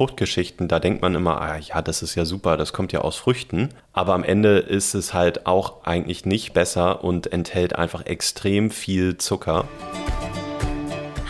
Fruchtgeschichten, da denkt man immer, ah, ja, das ist ja super, das kommt ja aus Früchten. Aber am Ende ist es halt auch eigentlich nicht besser und enthält einfach extrem viel Zucker.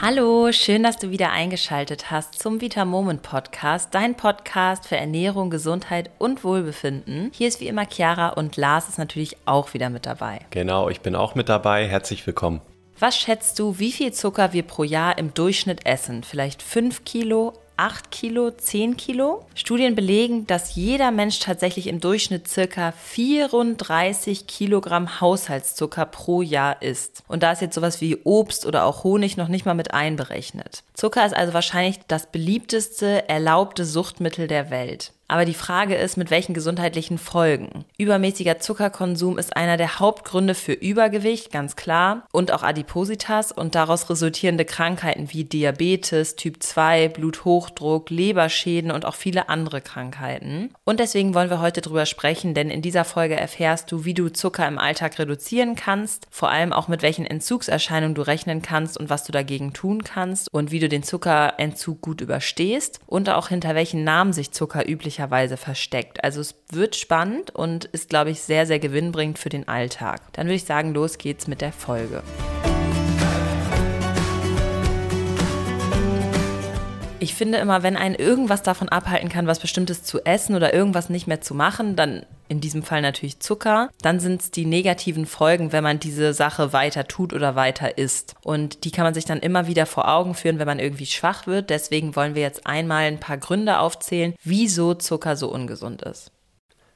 Hallo, schön, dass du wieder eingeschaltet hast zum Vita Moment Podcast, dein Podcast für Ernährung, Gesundheit und Wohlbefinden. Hier ist wie immer Chiara und Lars ist natürlich auch wieder mit dabei. Genau, ich bin auch mit dabei. Herzlich willkommen. Was schätzt du, wie viel Zucker wir pro Jahr im Durchschnitt essen? Vielleicht 5 Kilo, 8 Kilo, 10 Kilo. Studien belegen, dass jeder Mensch tatsächlich im Durchschnitt circa 34 Kilogramm Haushaltszucker pro Jahr isst. Und da ist jetzt sowas wie Obst oder auch Honig noch nicht mal mit einberechnet. Zucker ist also wahrscheinlich das beliebteste erlaubte Suchtmittel der Welt. Aber die Frage ist, mit welchen gesundheitlichen Folgen? Übermäßiger Zuckerkonsum ist einer der Hauptgründe für Übergewicht, ganz klar, und auch Adipositas und daraus resultierende Krankheiten wie Diabetes, Typ 2, Bluthochdruck, Leberschäden und auch viele andere Krankheiten. Und deswegen wollen wir heute drüber sprechen, denn in dieser Folge erfährst du, wie du Zucker im Alltag reduzieren kannst, vor allem auch mit welchen Entzugserscheinungen du rechnen kannst und was du dagegen tun kannst und wie du den Zuckerentzug gut überstehst und auch hinter welchen Namen sich Zucker üblicherweise möglicherweise versteckt. Also es wird spannend und ist, glaube ich, sehr, sehr gewinnbringend für den Alltag. Dann würde ich sagen, los geht's mit der Folge. Ich finde immer, wenn einen irgendwas davon abhalten kann, was Bestimmtes zu essen oder irgendwas nicht mehr zu machen, dann in diesem Fall natürlich Zucker, dann sind es die negativen Folgen, wenn man diese Sache weiter tut oder weiter isst. Und die kann man sich dann immer wieder vor Augen führen, wenn man irgendwie schwach wird. Deswegen wollen wir jetzt einmal ein paar Gründe aufzählen, wieso Zucker so ungesund ist.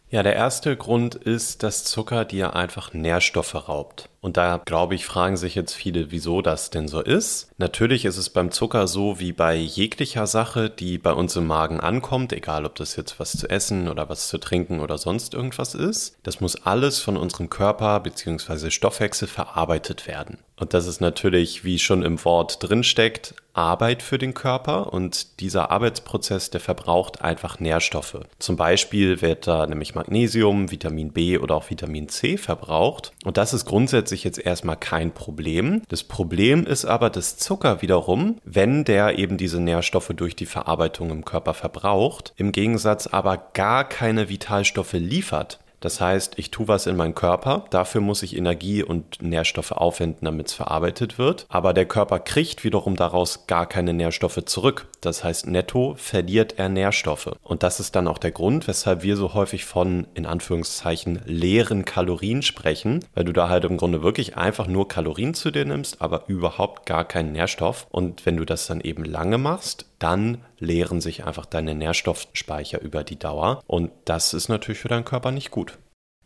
Ja, der erste Grund ist, dass Zucker dir einfach Nährstoffe raubt. Und da, glaube ich, fragen sich jetzt viele, wieso das denn so ist. Natürlich ist es beim Zucker so wie bei jeglicher Sache, die bei uns im Magen ankommt, egal ob das jetzt was zu essen oder was zu trinken oder sonst irgendwas ist. Das muss alles von unserem Körper bzw. Stoffwechsel verarbeitet werden. Und das ist natürlich, wie schon im Wort drinsteckt, Arbeit für den Körper und dieser Arbeitsprozess, der verbraucht einfach Nährstoffe. Zum Beispiel wird da nämlich Magnesium, Vitamin B oder auch Vitamin C verbraucht. Und das ist grundsätzlich sich jetzt erstmal kein Problem. Das Problem ist aber das Zucker wiederum, wenn der eben diese Nährstoffe durch die Verarbeitung im Körper verbraucht, im Gegensatz aber gar keine Vitalstoffe liefert. Das heißt, ich tue was in meinen Körper, dafür muss ich Energie und Nährstoffe aufwenden, damit es verarbeitet wird. Aber der Körper kriegt wiederum daraus gar keine Nährstoffe zurück. Das heißt, netto verliert er Nährstoffe. Und das ist dann auch der Grund, weshalb wir so häufig von, in Anführungszeichen, leeren Kalorien sprechen, weil du da halt im Grunde wirklich einfach nur Kalorien zu dir nimmst, aber überhaupt gar keinen Nährstoff. Und wenn du das dann eben lange machst, dann leeren sich einfach deine Nährstoffspeicher über die Dauer. Und das ist natürlich für deinen Körper nicht gut.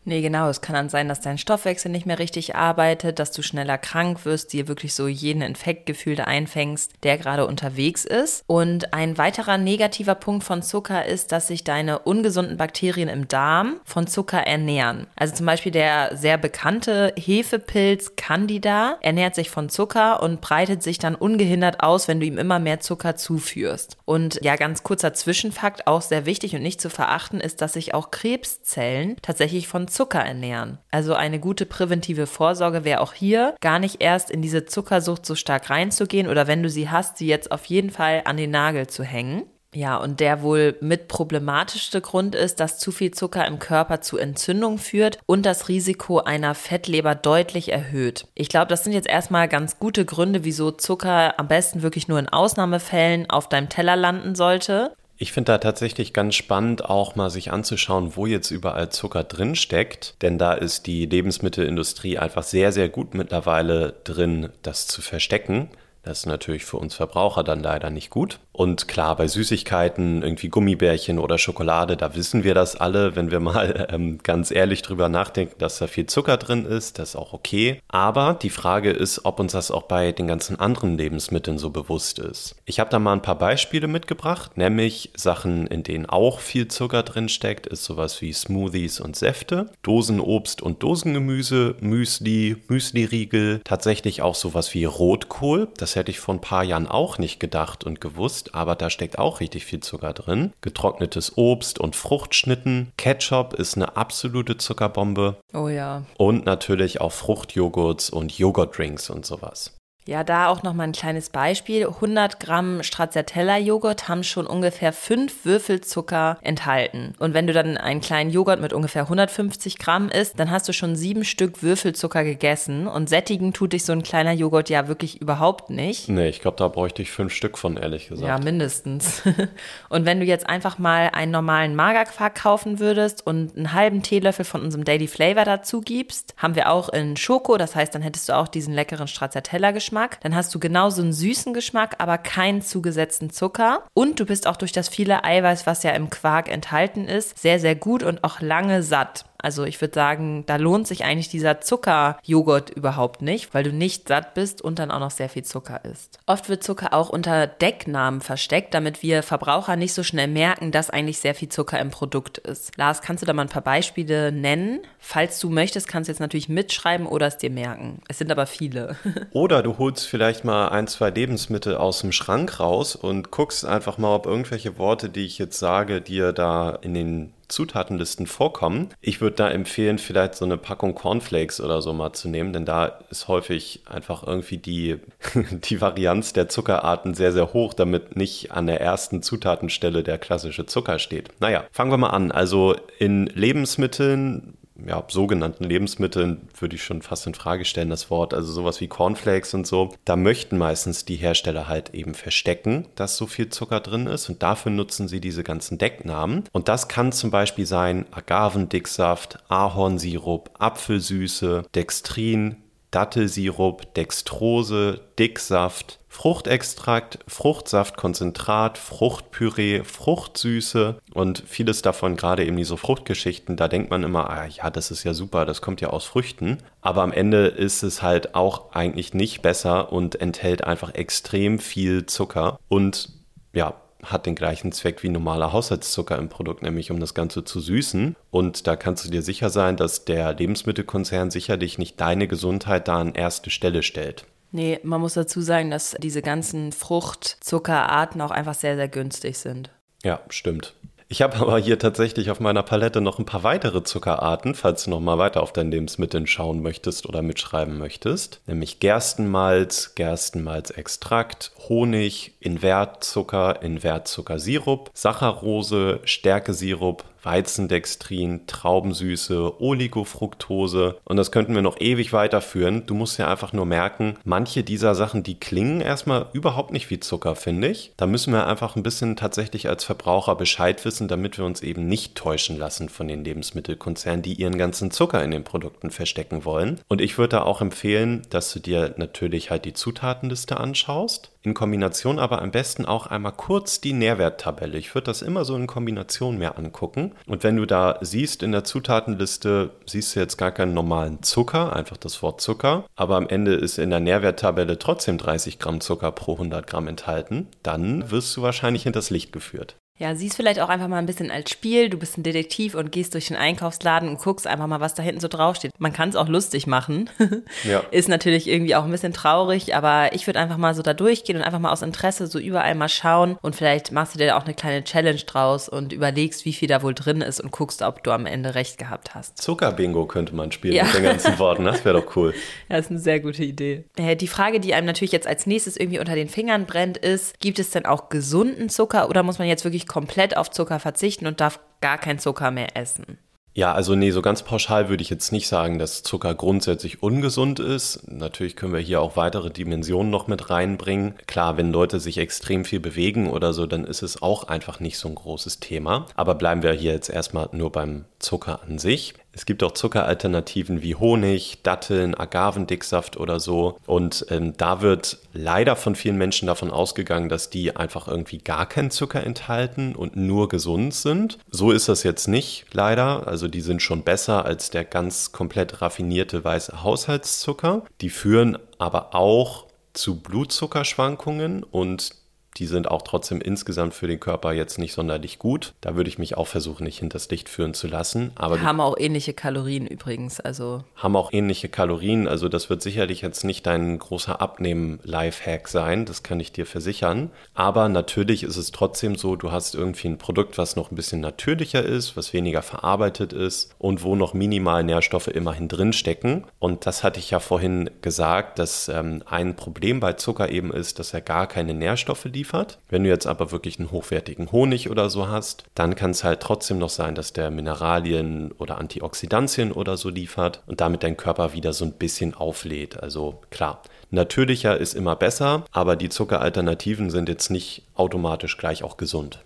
Nee, genau. Es kann dann sein, dass dein Stoffwechsel nicht mehr richtig arbeitet, dass du schneller krank wirst, dir wirklich so jeden Infektgefühl einfängst, der gerade unterwegs ist. Und ein weiterer negativer Punkt von Zucker ist, dass sich deine ungesunden Bakterien im Darm von Zucker ernähren. Also zum Beispiel der sehr bekannte Hefepilz Candida ernährt sich von Zucker und breitet sich dann ungehindert aus, wenn du ihm immer mehr Zucker zuführst. Und ja, ganz kurzer Zwischenfakt, auch sehr wichtig und nicht zu verachten, ist, dass sich auch Krebszellen tatsächlich von Zucker ernähren. Also eine gute präventive Vorsorge wäre auch hier, gar nicht erst in diese Zuckersucht so stark reinzugehen oder wenn du sie hast, sie jetzt auf jeden Fall an den Nagel zu hängen. Ja, und der wohl mit problematischste Grund ist, dass zu viel Zucker im Körper zu Entzündung führt und das Risiko einer Fettleber deutlich erhöht. Ich glaube, das sind jetzt erstmal ganz gute Gründe, wieso Zucker am besten wirklich nur in Ausnahmefällen auf deinem Teller landen sollte. Ich finde da tatsächlich ganz spannend, auch mal sich anzuschauen, wo jetzt überall Zucker drin steckt. Denn da ist die Lebensmittelindustrie einfach sehr, sehr gut mittlerweile drin, das zu verstecken. Das ist natürlich für uns Verbraucher dann leider nicht gut. Und klar, bei Süßigkeiten, irgendwie Gummibärchen oder Schokolade, da wissen wir das alle, wenn wir mal ähm, ganz ehrlich drüber nachdenken, dass da viel Zucker drin ist, das ist auch okay. Aber die Frage ist, ob uns das auch bei den ganzen anderen Lebensmitteln so bewusst ist. Ich habe da mal ein paar Beispiele mitgebracht, nämlich Sachen, in denen auch viel Zucker drin steckt, ist sowas wie Smoothies und Säfte, Dosenobst und Dosengemüse, Müsli, Müsliriegel, tatsächlich auch sowas wie Rotkohl. Das hätte ich vor ein paar Jahren auch nicht gedacht und gewusst aber da steckt auch richtig viel Zucker drin. Getrocknetes Obst und Fruchtschnitten. Ketchup ist eine absolute Zuckerbombe. Oh ja. Und natürlich auch Fruchtjoghurts und Joghurtdrinks und sowas. Ja, da auch noch mal ein kleines Beispiel. 100 Gramm Stracciatella-Joghurt haben schon ungefähr fünf Würfel Zucker enthalten. Und wenn du dann einen kleinen Joghurt mit ungefähr 150 Gramm isst, dann hast du schon sieben Stück Würfelzucker gegessen. Und sättigen tut dich so ein kleiner Joghurt ja wirklich überhaupt nicht. Nee, ich glaube, da bräuchte ich fünf Stück von, ehrlich gesagt. Ja, mindestens. und wenn du jetzt einfach mal einen normalen Magerquark kaufen würdest und einen halben Teelöffel von unserem Daily Flavor dazu gibst, haben wir auch in Schoko. Das heißt, dann hättest du auch diesen leckeren Stracciatella-Geschmack. Geschmack. Dann hast du genauso einen süßen Geschmack, aber keinen zugesetzten Zucker. Und du bist auch durch das viele Eiweiß, was ja im Quark enthalten ist, sehr, sehr gut und auch lange satt. Also ich würde sagen, da lohnt sich eigentlich dieser Zuckerjoghurt überhaupt nicht, weil du nicht satt bist und dann auch noch sehr viel Zucker isst. Oft wird Zucker auch unter Decknamen versteckt, damit wir Verbraucher nicht so schnell merken, dass eigentlich sehr viel Zucker im Produkt ist. Lars, kannst du da mal ein paar Beispiele nennen? Falls du möchtest, kannst du jetzt natürlich mitschreiben oder es dir merken. Es sind aber viele. oder du holst vielleicht mal ein, zwei Lebensmittel aus dem Schrank raus und guckst einfach mal, ob irgendwelche Worte, die ich jetzt sage, dir da in den Zutatenlisten vorkommen. Ich würde da empfehlen, vielleicht so eine Packung Cornflakes oder so mal zu nehmen, denn da ist häufig einfach irgendwie die, die Varianz der Zuckerarten sehr, sehr hoch, damit nicht an der ersten Zutatenstelle der klassische Zucker steht. Naja, fangen wir mal an. Also in Lebensmitteln ja, sogenannten Lebensmitteln würde ich schon fast in Frage stellen, das Wort, also sowas wie Cornflakes und so. Da möchten meistens die Hersteller halt eben verstecken, dass so viel Zucker drin ist und dafür nutzen sie diese ganzen Decknamen. Und das kann zum Beispiel sein Agavendicksaft, Ahornsirup, Apfelsüße, Dextrin, Dattelsirup, Dextrose, Dicksaft, Fruchtextrakt, Fruchtsaftkonzentrat, Fruchtpüree, Fruchtsüße und vieles davon, gerade eben diese Fruchtgeschichten, da denkt man immer, ah, ja, das ist ja super, das kommt ja aus Früchten. Aber am Ende ist es halt auch eigentlich nicht besser und enthält einfach extrem viel Zucker und ja, hat den gleichen Zweck wie normaler Haushaltszucker im Produkt, nämlich um das Ganze zu süßen. Und da kannst du dir sicher sein, dass der Lebensmittelkonzern sicherlich nicht deine Gesundheit da an erste Stelle stellt. Nee, man muss dazu sagen, dass diese ganzen Fruchtzuckerarten auch einfach sehr, sehr günstig sind. Ja, stimmt. Ich habe aber hier tatsächlich auf meiner Palette noch ein paar weitere Zuckerarten, falls du noch mal weiter auf dein Lebensmittel schauen möchtest oder mitschreiben möchtest. Nämlich Gerstenmalz, Gerstenmalzextrakt, Honig, Invertzucker, Invertzuckersirup, Saccharose, Stärkesirup, Weizendextrin, Traubensüße, Oligofructose und das könnten wir noch ewig weiterführen. Du musst ja einfach nur merken, manche dieser Sachen, die klingen erstmal überhaupt nicht wie Zucker, finde ich. Da müssen wir einfach ein bisschen tatsächlich als Verbraucher Bescheid wissen, damit wir uns eben nicht täuschen lassen von den Lebensmittelkonzernen, die ihren ganzen Zucker in den Produkten verstecken wollen. Und ich würde da auch empfehlen, dass du dir natürlich halt die Zutatenliste anschaust in Kombination aber am besten auch einmal kurz die Nährwerttabelle. Ich würde das immer so in Kombination mehr angucken. Und wenn du da siehst in der Zutatenliste, siehst du jetzt gar keinen normalen Zucker, einfach das Wort Zucker, aber am Ende ist in der Nährwerttabelle trotzdem 30 Gramm Zucker pro 100 Gramm enthalten, dann wirst du wahrscheinlich hinters Licht geführt. Ja, siehst vielleicht auch einfach mal ein bisschen als Spiel. Du bist ein Detektiv und gehst durch den Einkaufsladen und guckst einfach mal, was da hinten so draufsteht. Man kann es auch lustig machen. Ja. Ist natürlich irgendwie auch ein bisschen traurig, aber ich würde einfach mal so da durchgehen und einfach mal aus Interesse so überall mal schauen und vielleicht machst du dir auch eine kleine Challenge draus und überlegst, wie viel da wohl drin ist und guckst, ob du am Ende recht gehabt hast. Zuckerbingo könnte man spielen ja. mit den ganzen Worten. Das wäre doch cool. Ja, ist eine sehr gute Idee. Äh, die Frage, die einem natürlich jetzt als nächstes irgendwie unter den Fingern brennt, ist, gibt es denn auch gesunden Zucker oder muss man jetzt wirklich komplett auf Zucker verzichten und darf gar kein Zucker mehr essen. Ja, also nee, so ganz pauschal würde ich jetzt nicht sagen, dass Zucker grundsätzlich ungesund ist. Natürlich können wir hier auch weitere Dimensionen noch mit reinbringen. Klar, wenn Leute sich extrem viel bewegen oder so, dann ist es auch einfach nicht so ein großes Thema. Aber bleiben wir hier jetzt erstmal nur beim Zucker an sich. Es gibt auch Zuckeralternativen wie Honig, Datteln, Agavendicksaft oder so. Und ähm, da wird leider von vielen Menschen davon ausgegangen, dass die einfach irgendwie gar keinen Zucker enthalten und nur gesund sind. So ist das jetzt nicht, leider. Also die sind schon besser als der ganz komplett raffinierte weiße Haushaltszucker. Die führen aber auch zu Blutzuckerschwankungen und die sind auch trotzdem insgesamt für den Körper jetzt nicht sonderlich gut. Da würde ich mich auch versuchen, nicht hinters Licht führen zu lassen. Aber haben auch ähnliche Kalorien übrigens. Also haben auch ähnliche Kalorien. Also das wird sicherlich jetzt nicht dein großer Abnehmen-Lifehack sein. Das kann ich dir versichern. Aber natürlich ist es trotzdem so, du hast irgendwie ein Produkt, was noch ein bisschen natürlicher ist, was weniger verarbeitet ist und wo noch minimal Nährstoffe immerhin drinstecken. Und das hatte ich ja vorhin gesagt, dass ähm, ein Problem bei Zucker eben ist, dass er gar keine Nährstoffe liefert liefert. Wenn du jetzt aber wirklich einen hochwertigen Honig oder so hast, dann kann es halt trotzdem noch sein, dass der Mineralien oder Antioxidantien oder so liefert und damit dein Körper wieder so ein bisschen auflädt. Also klar, natürlicher ist immer besser, aber die Zuckeralternativen sind jetzt nicht automatisch gleich auch gesund.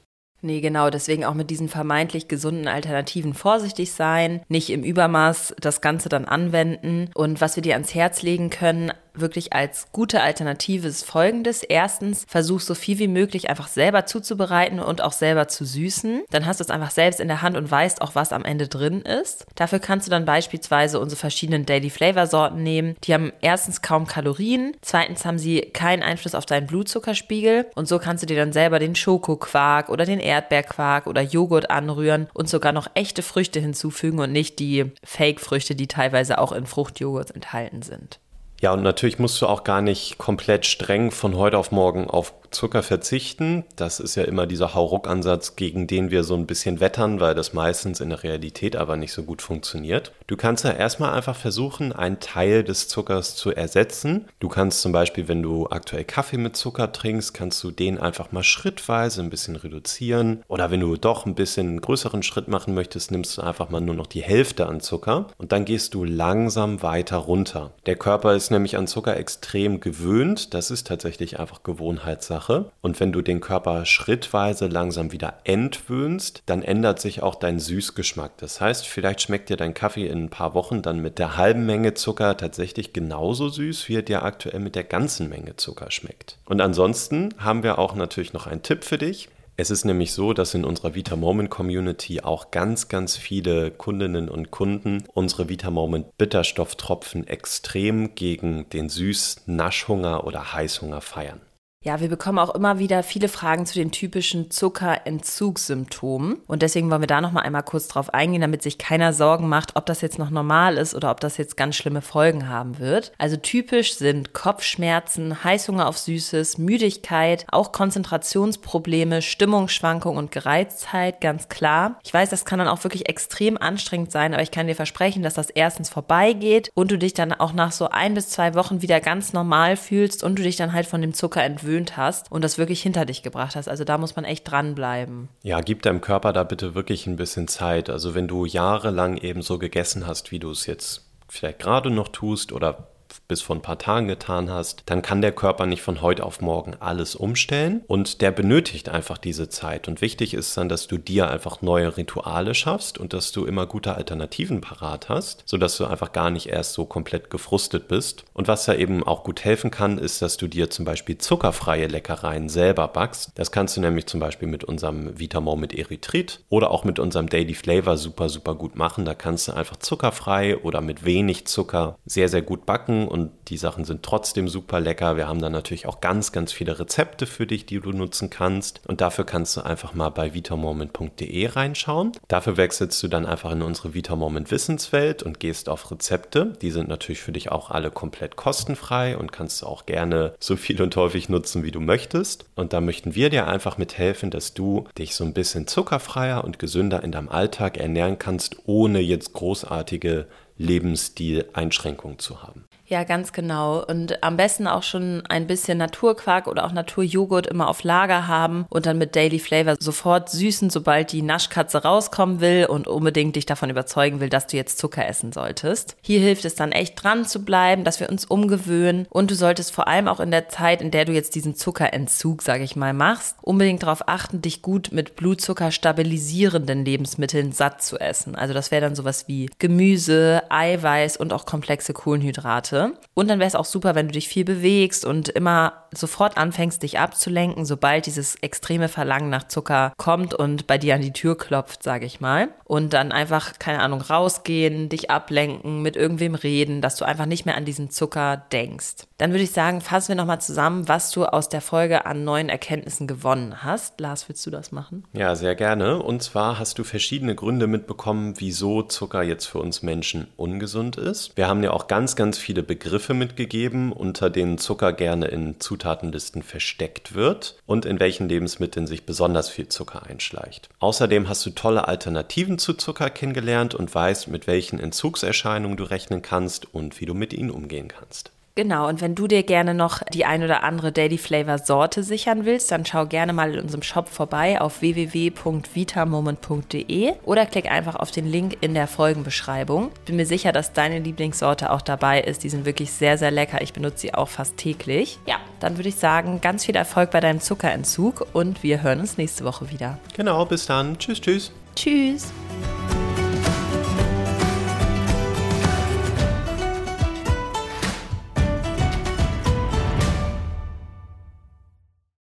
Nee, genau, deswegen auch mit diesen vermeintlich gesunden Alternativen vorsichtig sein, nicht im Übermaß das Ganze dann anwenden. Und was wir dir ans Herz legen können, wirklich als gute Alternative ist folgendes. Erstens, versuch so viel wie möglich einfach selber zuzubereiten und auch selber zu süßen. Dann hast du es einfach selbst in der Hand und weißt auch, was am Ende drin ist. Dafür kannst du dann beispielsweise unsere verschiedenen Daily Flavor Sorten nehmen. Die haben erstens kaum Kalorien, zweitens haben sie keinen Einfluss auf deinen Blutzuckerspiegel und so kannst du dir dann selber den Schokoquark oder den Erdbeerquark oder Joghurt anrühren und sogar noch echte Früchte hinzufügen und nicht die Fake-Früchte, die teilweise auch in Fruchtjoghurt enthalten sind. Ja, und natürlich musst du auch gar nicht komplett streng von heute auf morgen auf Zucker verzichten. Das ist ja immer dieser Hauruck-Ansatz, gegen den wir so ein bisschen wettern, weil das meistens in der Realität aber nicht so gut funktioniert. Du kannst ja erstmal einfach versuchen, einen Teil des Zuckers zu ersetzen. Du kannst zum Beispiel, wenn du aktuell Kaffee mit Zucker trinkst, kannst du den einfach mal schrittweise ein bisschen reduzieren. Oder wenn du doch ein bisschen einen größeren Schritt machen möchtest, nimmst du einfach mal nur noch die Hälfte an Zucker und dann gehst du langsam weiter runter. Der Körper ist nämlich an Zucker extrem gewöhnt. Das ist tatsächlich einfach Gewohnheitssache. Sache. Und wenn du den Körper schrittweise langsam wieder entwöhnst, dann ändert sich auch dein Süßgeschmack. Das heißt, vielleicht schmeckt dir dein Kaffee in ein paar Wochen dann mit der halben Menge Zucker tatsächlich genauso süß, wie er dir aktuell mit der ganzen Menge Zucker schmeckt. Und ansonsten haben wir auch natürlich noch einen Tipp für dich. Es ist nämlich so, dass in unserer Vita Moment Community auch ganz, ganz viele Kundinnen und Kunden unsere Vita Moment Bitterstofftropfen extrem gegen den Süß-Naschhunger oder Heißhunger feiern. Ja, wir bekommen auch immer wieder viele Fragen zu den typischen Zuckerentzugssymptomen. Und deswegen wollen wir da noch mal einmal kurz drauf eingehen, damit sich keiner Sorgen macht, ob das jetzt noch normal ist oder ob das jetzt ganz schlimme Folgen haben wird. Also typisch sind Kopfschmerzen, Heißhunger auf Süßes, Müdigkeit, auch Konzentrationsprobleme, Stimmungsschwankungen und Gereiztheit, ganz klar. Ich weiß, das kann dann auch wirklich extrem anstrengend sein, aber ich kann dir versprechen, dass das erstens vorbeigeht und du dich dann auch nach so ein bis zwei Wochen wieder ganz normal fühlst und du dich dann halt von dem Zucker entwöhnst gewöhnt hast und das wirklich hinter dich gebracht hast. Also da muss man echt dranbleiben. Ja, gib deinem Körper da bitte wirklich ein bisschen Zeit. Also wenn du jahrelang eben so gegessen hast, wie du es jetzt vielleicht gerade noch tust oder bis vor ein paar Tagen getan hast, dann kann der Körper nicht von heute auf morgen alles umstellen und der benötigt einfach diese Zeit. Und wichtig ist dann, dass du dir einfach neue Rituale schaffst und dass du immer gute Alternativen parat hast, sodass du einfach gar nicht erst so komplett gefrustet bist. Und was da eben auch gut helfen kann, ist, dass du dir zum Beispiel zuckerfreie Leckereien selber backst. Das kannst du nämlich zum Beispiel mit unserem Vitamor mit Erythrit oder auch mit unserem Daily Flavor super, super gut machen. Da kannst du einfach zuckerfrei oder mit wenig Zucker sehr, sehr gut backen und die Sachen sind trotzdem super lecker. Wir haben dann natürlich auch ganz, ganz viele Rezepte für dich, die du nutzen kannst. Und dafür kannst du einfach mal bei vitamoment.de reinschauen. Dafür wechselst du dann einfach in unsere Vitamoment Wissenswelt und gehst auf Rezepte. Die sind natürlich für dich auch alle komplett kostenfrei und kannst du auch gerne so viel und häufig nutzen, wie du möchtest. Und da möchten wir dir einfach mithelfen, dass du dich so ein bisschen zuckerfreier und gesünder in deinem Alltag ernähren kannst, ohne jetzt großartige Lebensstil-Einschränkungen zu haben. Ja, ganz genau. Und am besten auch schon ein bisschen Naturquark oder auch Naturjoghurt immer auf Lager haben und dann mit Daily Flavor sofort süßen, sobald die Naschkatze rauskommen will und unbedingt dich davon überzeugen will, dass du jetzt Zucker essen solltest. Hier hilft es dann echt dran zu bleiben, dass wir uns umgewöhnen und du solltest vor allem auch in der Zeit, in der du jetzt diesen Zuckerentzug, sage ich mal, machst, unbedingt darauf achten, dich gut mit Blutzucker stabilisierenden Lebensmitteln satt zu essen. Also das wäre dann sowas wie Gemüse, Eiweiß und auch komplexe Kohlenhydrate. Und dann wäre es auch super, wenn du dich viel bewegst und immer sofort anfängst, dich abzulenken, sobald dieses extreme Verlangen nach Zucker kommt und bei dir an die Tür klopft, sage ich mal. Und dann einfach, keine Ahnung, rausgehen, dich ablenken, mit irgendwem reden, dass du einfach nicht mehr an diesen Zucker denkst. Dann würde ich sagen, fassen wir nochmal zusammen, was du aus der Folge an neuen Erkenntnissen gewonnen hast. Lars, willst du das machen? Ja, sehr gerne. Und zwar hast du verschiedene Gründe mitbekommen, wieso Zucker jetzt für uns Menschen ungesund ist. Wir haben ja auch ganz, ganz viele Begriffe mitgegeben, unter denen Zucker gerne in Zutatenlisten versteckt wird und in welchen Lebensmitteln sich besonders viel Zucker einschleicht. Außerdem hast du tolle Alternativen zu Zucker kennengelernt und weißt, mit welchen Entzugserscheinungen du rechnen kannst und wie du mit ihnen umgehen kannst. Genau, und wenn du dir gerne noch die ein oder andere Daily Flavor Sorte sichern willst, dann schau gerne mal in unserem Shop vorbei auf www.vitamoment.de oder klick einfach auf den Link in der Folgenbeschreibung. Bin mir sicher, dass deine Lieblingssorte auch dabei ist. Die sind wirklich sehr, sehr lecker. Ich benutze sie auch fast täglich. Ja, dann würde ich sagen, ganz viel Erfolg bei deinem Zuckerentzug und wir hören uns nächste Woche wieder. Genau, bis dann. Tschüss, tschüss. Tschüss.